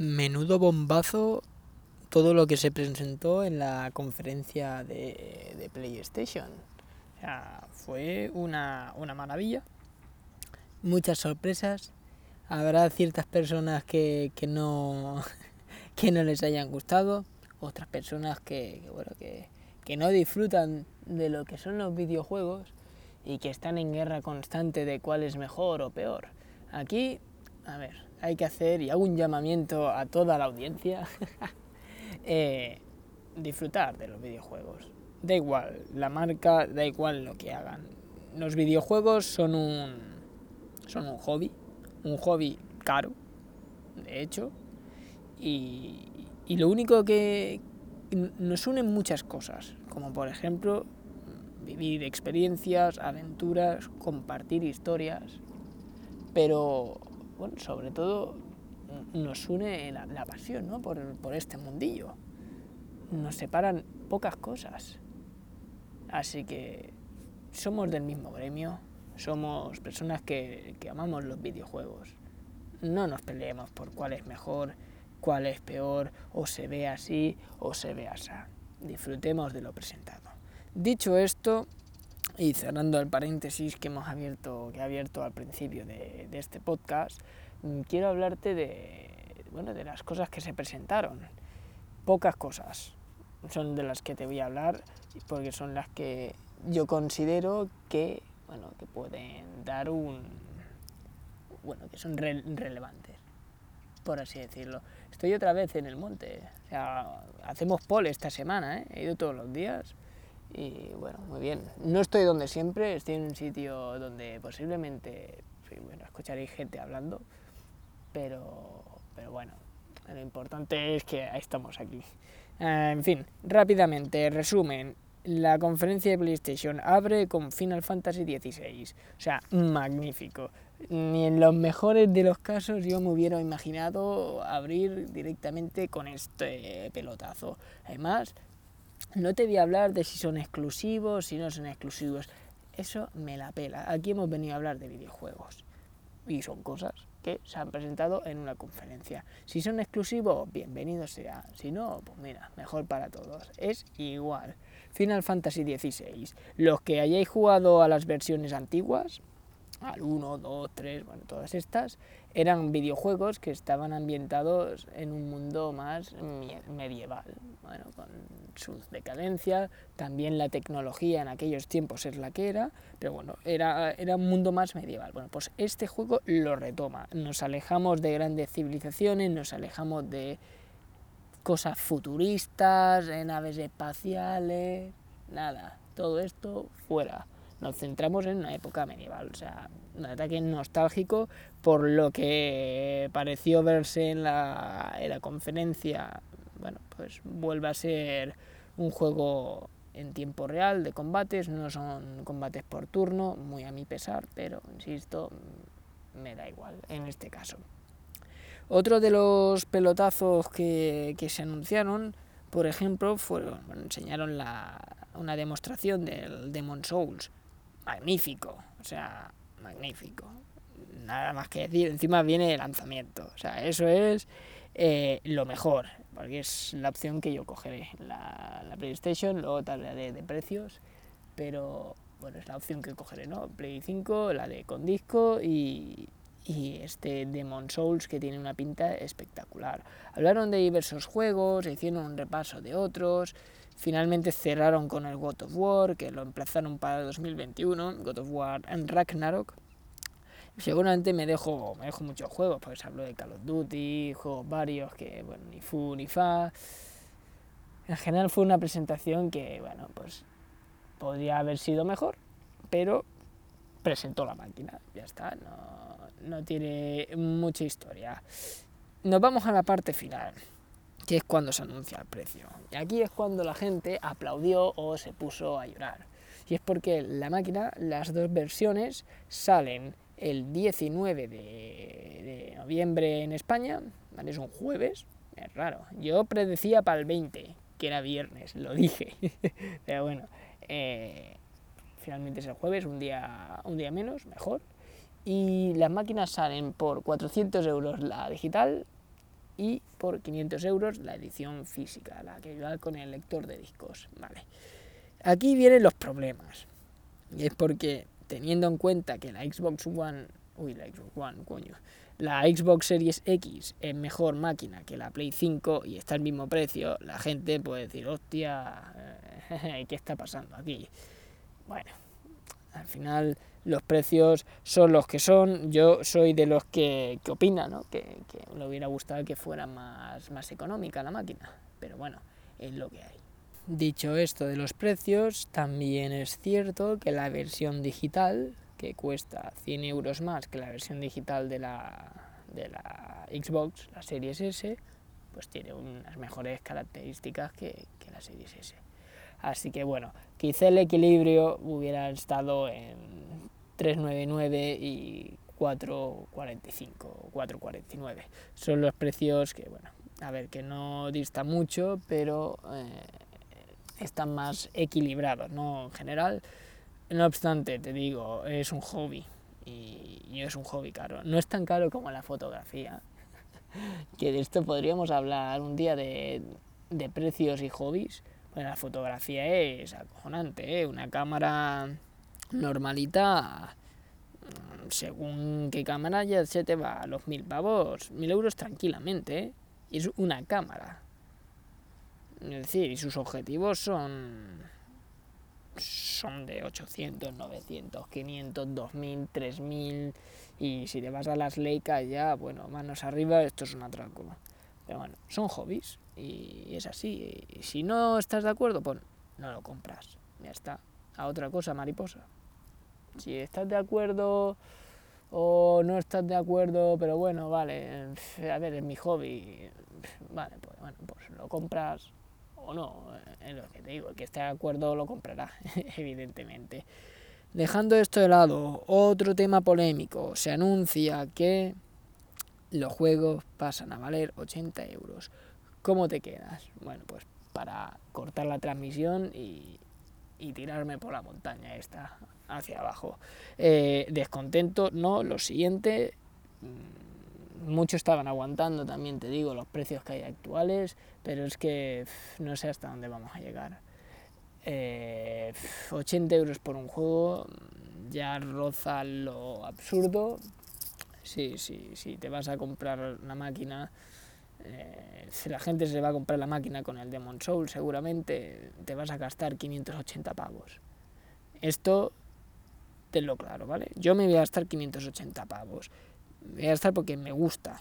Menudo bombazo todo lo que se presentó en la conferencia de, PlayStation. O sea, fue una, una maravilla. Muchas sorpresas. Habrá ciertas personas que, que, no, que no les hayan gustado. Otras personas que, bueno, que, que no disfrutan de lo que son los videojuegos y que están en guerra constante de cuál es mejor o peor. Aquí, a ver, hay que hacer, y hago un llamamiento a toda la audiencia, eh, disfrutar de los videojuegos. Da igual la marca, da igual lo que hagan. Los videojuegos son un, son un hobby, un hobby caro, de hecho, y, y lo único que nos unen muchas cosas, como por ejemplo vivir experiencias, aventuras, compartir historias, pero sobre todo nos une la, pasión ¿no? por, este mundillo. Nos separan pocas cosas. Así que somos del mismo gremio, somos personas que, que amamos los videojuegos. No nos peleemos por cuál es mejor, cuál es peor, o se ve así o se ve así. Disfrutemos de lo presentado. Dicho esto, y cerrando el paréntesis que hemos abierto, que he abierto al principio de, este podcast, mm, quiero hablarte de, bueno, de las cosas que se presentaron. Pocas cosas son de las que te voy a hablar porque son las que yo considero que, bueno, que pueden dar un, bueno, que son relevantes, por así decirlo. Estoy otra vez en el monte, hacemos pole esta semana, ¿eh? he ido todos los días y bueno, muy bien. No estoy donde siempre, estoy en un sitio donde posiblemente bueno, escucharéis gente hablando, pero, pero bueno, lo importante es que estamos aquí. Eh, en fin, rápidamente, resumen. La conferencia de PlayStation abre con Final Fantasy XVI. O sea, magnífico. Ni en los mejores de los casos yo me hubiera imaginado abrir directamente con este pelotazo. Además, no te voy a hablar de si son exclusivos, si no son exclusivos. Eso me la pela. Aquí hemos venido a hablar de videojuegos. Y son cosas que se han presentado en una conferencia. Si son exclusivos, bienvenido sea. Si no, pues mira, mejor para todos. Es igual. Final Fantasy XVI. Los que hayáis jugado a las versiones antiguas, al 1, 2, 3, bueno, todas estas, eran videojuegos que estaban ambientados en un mundo más medieval, bueno, con sus decadencias, también la tecnología en aquellos tiempos es la que era, pero bueno, era, era un mundo más medieval. Bueno, pues este juego lo retoma, nos alejamos de grandes civilizaciones, nos alejamos de cosas futuristas, de naves espaciales, nada, todo esto fuera. Nos centramos en una época medieval, o sea, un ataque nostálgico por lo que pareció verse en la, en la conferencia, bueno, pues vuelve a ser un juego en tiempo real de combates, no son combates por turno, muy a mi pesar, pero insisto, me da igual en este caso. Otro de los pelotazos que, que se anunciaron, por ejemplo, fueron, enseñaron la, una demostración del Demon Souls, magnífico, o sea, magnífico. Nada más que decir, encima viene el lanzamiento, o sea, eso es eh, lo mejor, porque es la opción que yo cogeré, la, la PlayStation, luego tal de, de precios, pero bueno, es la opción que cogeré, ¿no? Play 5, la de con disco y, y este Demon Souls que tiene una pinta espectacular. Hablaron de diversos juegos, hicieron un repaso de otros, Finalmente cerraron con el God of War, que lo emplazaron para 2021, God of War en Ragnarok. Seguramente me dejo, me dejo muchos juegos, pues hablo de Call of Duty, juegos varios que, bueno, ni fu ni fa. En general fue una presentación que, bueno, pues podría haber sido mejor, pero presentó la máquina, ya está, no, no tiene mucha historia. Nos vamos a la parte final que es cuando se anuncia el precio. Y aquí es cuando la gente aplaudió o se puso a llorar. Y es porque la máquina, las dos versiones, salen el 19 de, noviembre en España, es un jueves, es raro. Yo predecía para el 20, que era viernes, lo dije. Pero bueno, eh, finalmente es el jueves, un día, un día menos, mejor. Y las máquinas salen por 400 euros la digital y por 500 euros la edición física, la que va con el lector de discos. Vale. Aquí vienen los problemas. Y es porque teniendo en cuenta que la Xbox One, uy, la Xbox One, coño, la Xbox Series X es mejor máquina que la Play 5 y está al mismo precio, la gente puede decir, hostia, eh, ¿qué está pasando aquí? Bueno, al final los precios son los que son. Yo soy de los que, que opinan ¿no? que, que le hubiera gustado que fuera más, más económica la máquina, pero bueno, es lo que hay. Dicho esto de los precios, también es cierto que la versión digital, que cuesta 100 euros más que la versión digital de la, de la Xbox, la Series S, pues tiene unas mejores características que, que la Series S. Así que bueno, quizá el equilibrio hubiera estado en 399 y 445 o 449. Son los precios que, bueno, a ver, que no dista mucho, pero eh, están más equilibrados, ¿no? En general, no obstante, te digo, es un hobby y, es un hobby caro. No es tan caro como la fotografía, que de esto podríamos hablar un día de, de precios y hobbies. Bueno, la fotografía es acojonante, ¿eh? Una cámara normalita, según qué cámara ya se te va a los mil pavos, mil euros tranquilamente, ¿eh? Es una cámara. Es decir, y sus objetivos son son de 800, 900, 500, 2000, 3000 y si te vas a las Leica ya, bueno, manos arriba, esto es un atraco. Pero bueno, son hobbies y es así. Y si no estás de acuerdo, pues no lo compras. Ya está. A otra cosa, mariposa. Si estás de acuerdo o no estás de acuerdo, pero bueno, vale, a ver, es mi hobby. Vale, pues bueno, pues lo compras o no, es lo que te digo, el que esté de acuerdo lo comprará, evidentemente. Dejando esto de lado, otro tema polémico, se anuncia que los juegos pasan a valer 80 euros. ¿Cómo te quedas? Bueno, pues para cortar la transmisión y, y tirarme por la montaña esta hacia abajo. Eh, descontento, no, lo siguiente, mm, muchos estaban aguantando también, te digo, los precios que hay actuales, pero es que no sé hasta dónde vamos a llegar. Eh, 80 euros por un juego ya roza lo absurdo, sí, sí, sí, te vas a comprar una máquina, eh, si la gente se va a comprar la máquina con el Demon Soul, seguramente te vas a gastar 580 pavos. Esto, tenlo claro, ¿vale? Yo me voy a gastar 580 pavos. Voy a gastar porque me gusta,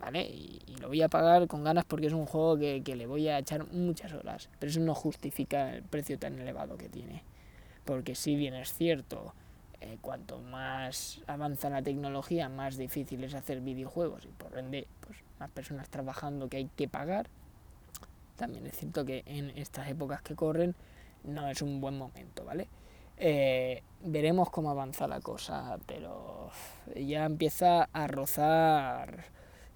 ¿vale? Y, y, lo voy a pagar con ganas porque es un juego que, que le voy a echar muchas horas. Pero eso no justifica el precio tan elevado que tiene. Porque si bien es cierto eh, cuanto más avanza la tecnología, más difícil es hacer videojuegos y por ende, pues más personas trabajando que hay que pagar. También es cierto que en estas épocas que corren no es un buen momento, ¿vale? Eh, veremos cómo avanza la cosa, pero ya empieza a rozar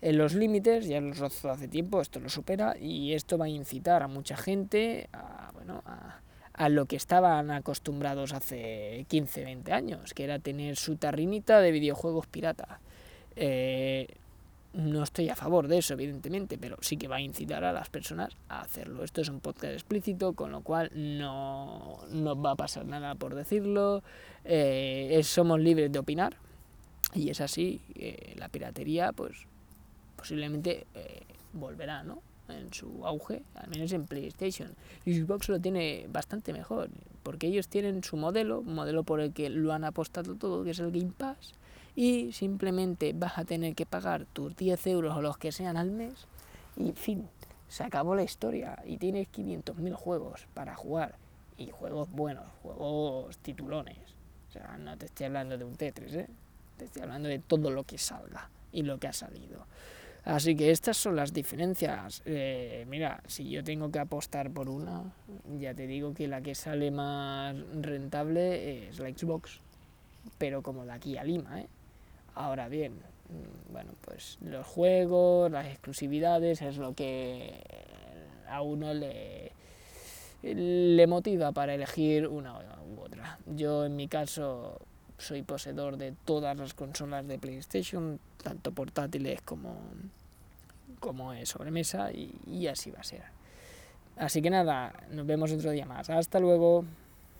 en los límites, ya los rozó hace tiempo, esto lo supera y esto va a incitar a mucha gente a, bueno, a, lo que estaban acostumbrados hace 15, 20 años, que era tener su tarrinita de videojuegos pirata. Eh, no estoy a favor de eso, evidentemente, pero sí que va a incitar a las personas a hacerlo. Esto es un podcast explícito, con lo cual no, no va a pasar nada por decirlo. Eh, somos libres de opinar y es así. Eh, la piratería, pues posiblemente eh, volverá, ¿no? en su auge, al menos en PlayStation. Y Xbox lo tiene bastante mejor, porque ellos tienen su modelo, un modelo por el que lo han apostado todo, que es el Game Pass, y simplemente vas a tener que pagar tus 10 euros o los que sean al mes, y fin, se acabó la historia, y tienes 500.000 juegos para jugar, y juegos buenos, juegos titulones. O sea, no te estoy hablando de un Tetris, ¿eh? te estoy hablando de todo lo que salga y lo que ha salido. Así que estas son las diferencias. Eh, mira, si yo tengo que apostar por una, ya te digo que la que sale más rentable es la Xbox, pero como de aquí a Lima. ¿eh? Ahora bien, mm, bueno, pues los juegos, las exclusividades es lo que a uno le, le motiva para elegir una u otra. Yo en mi caso soy poseedor de todas las consolas de PlayStation, tanto portátiles como, como es sobremesa y, y así va a ser. Así que nada, nos vemos otro día más. Hasta luego.